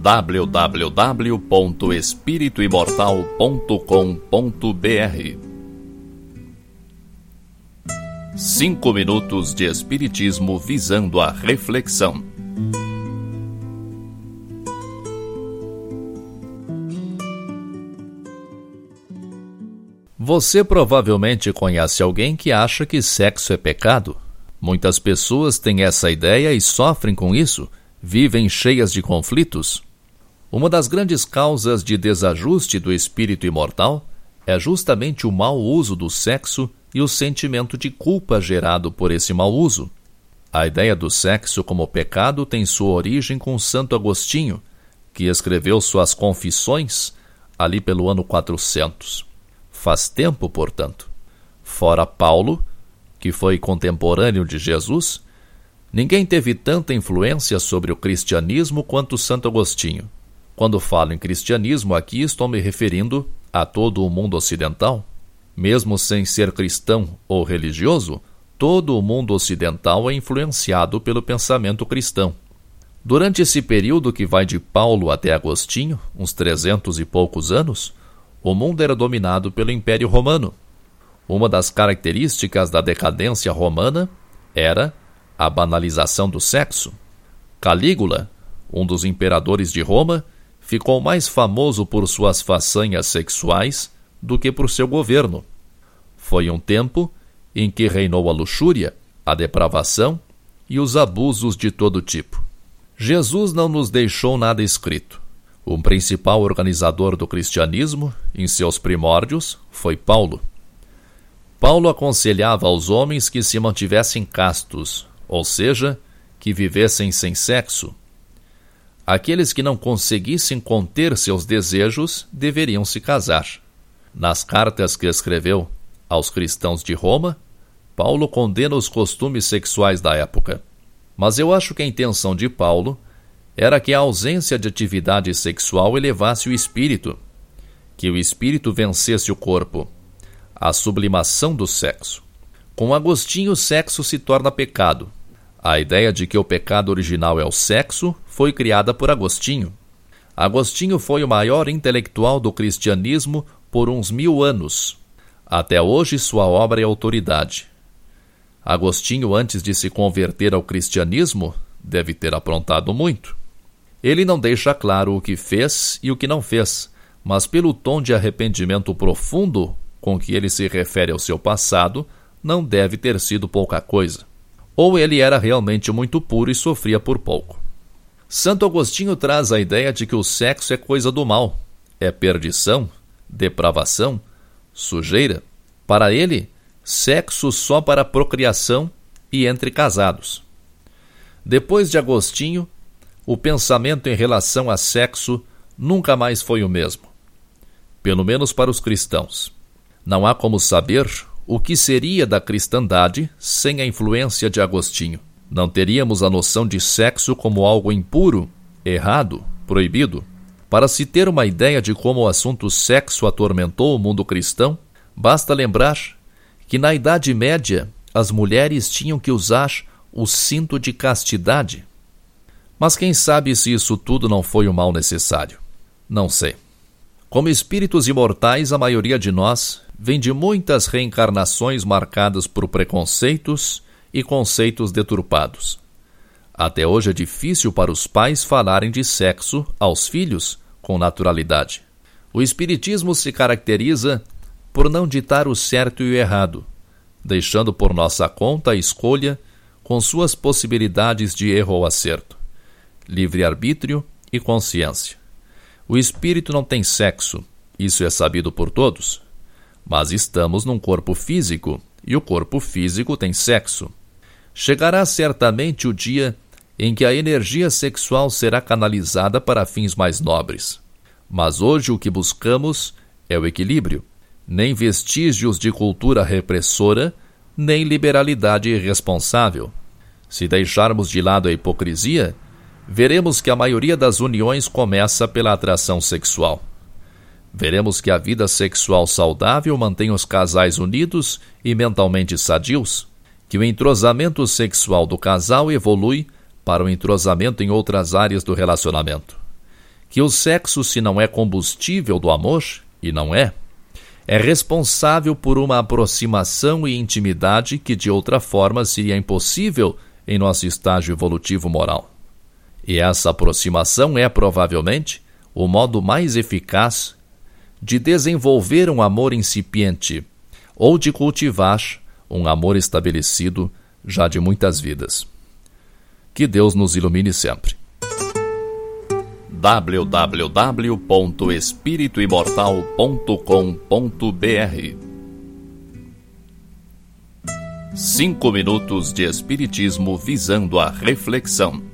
www.espirituimortal.com.br Cinco minutos de Espiritismo visando a reflexão. Você provavelmente conhece alguém que acha que sexo é pecado. Muitas pessoas têm essa ideia e sofrem com isso, vivem cheias de conflitos. Uma das grandes causas de desajuste do espírito imortal é justamente o mau uso do sexo e o sentimento de culpa gerado por esse mau uso. A ideia do sexo como pecado tem sua origem com Santo Agostinho, que escreveu suas Confissões ali pelo ano 400. Faz tempo, portanto. Fora Paulo, que foi contemporâneo de Jesus, ninguém teve tanta influência sobre o cristianismo quanto Santo Agostinho. Quando falo em cristianismo, aqui estou me referindo a todo o mundo ocidental. Mesmo sem ser cristão ou religioso, todo o mundo ocidental é influenciado pelo pensamento cristão. Durante esse período que vai de Paulo até Agostinho, uns trezentos e poucos anos, o mundo era dominado pelo Império Romano. Uma das características da decadência romana era a banalização do sexo. Calígula, um dos imperadores de Roma, ficou mais famoso por suas façanhas sexuais do que por seu governo. Foi um tempo em que reinou a luxúria, a depravação e os abusos de todo tipo. Jesus não nos deixou nada escrito. O principal organizador do cristianismo, em seus primórdios, foi Paulo. Paulo aconselhava aos homens que se mantivessem castos, ou seja, que vivessem sem sexo, Aqueles que não conseguissem conter seus desejos deveriam se casar. Nas cartas que escreveu aos cristãos de Roma, Paulo condena os costumes sexuais da época. Mas eu acho que a intenção de Paulo era que a ausência de atividade sexual elevasse o espírito, que o espírito vencesse o corpo, a sublimação do sexo. Com Agostinho, o sexo se torna pecado, a ideia de que o pecado original é o sexo foi criada por Agostinho. Agostinho foi o maior intelectual do cristianismo por uns mil anos. Até hoje, sua obra é autoridade. Agostinho, antes de se converter ao cristianismo, deve ter aprontado muito. Ele não deixa claro o que fez e o que não fez, mas pelo tom de arrependimento profundo com que ele se refere ao seu passado, não deve ter sido pouca coisa ou ele era realmente muito puro e sofria por pouco. Santo Agostinho traz a ideia de que o sexo é coisa do mal, é perdição, depravação, sujeira. Para ele, sexo só para procriação e entre casados. Depois de Agostinho, o pensamento em relação a sexo nunca mais foi o mesmo. Pelo menos para os cristãos. Não há como saber o que seria da cristandade sem a influência de Agostinho? Não teríamos a noção de sexo como algo impuro, errado, proibido? Para se ter uma ideia de como o assunto sexo atormentou o mundo cristão, basta lembrar que na Idade Média as mulheres tinham que usar o cinto de castidade. Mas quem sabe se isso tudo não foi o mal necessário? Não sei. Como espíritos imortais, a maioria de nós vem de muitas reencarnações marcadas por preconceitos e conceitos deturpados. Até hoje é difícil para os pais falarem de sexo aos filhos com naturalidade. O Espiritismo se caracteriza por não ditar o certo e o errado, deixando por nossa conta a escolha com suas possibilidades de erro ou acerto, livre-arbítrio e consciência. O espírito não tem sexo, isso é sabido por todos. Mas estamos num corpo físico, e o corpo físico tem sexo. Chegará certamente o dia em que a energia sexual será canalizada para fins mais nobres. Mas hoje o que buscamos é o equilíbrio, nem vestígios de cultura repressora, nem liberalidade irresponsável. Se deixarmos de lado a hipocrisia, veremos que a maioria das uniões começa pela atração sexual. Veremos que a vida sexual saudável mantém os casais unidos e mentalmente sadios, que o entrosamento sexual do casal evolui para o entrosamento em outras áreas do relacionamento, que o sexo, se não é combustível do amor, e não é, é responsável por uma aproximação e intimidade que de outra forma seria impossível em nosso estágio evolutivo moral. E essa aproximação é provavelmente o modo mais eficaz de desenvolver um amor incipiente ou de cultivar um amor estabelecido já de muitas vidas. Que Deus nos ilumine sempre www.espirituimortal.com.br Cinco minutos de Espiritismo visando a reflexão.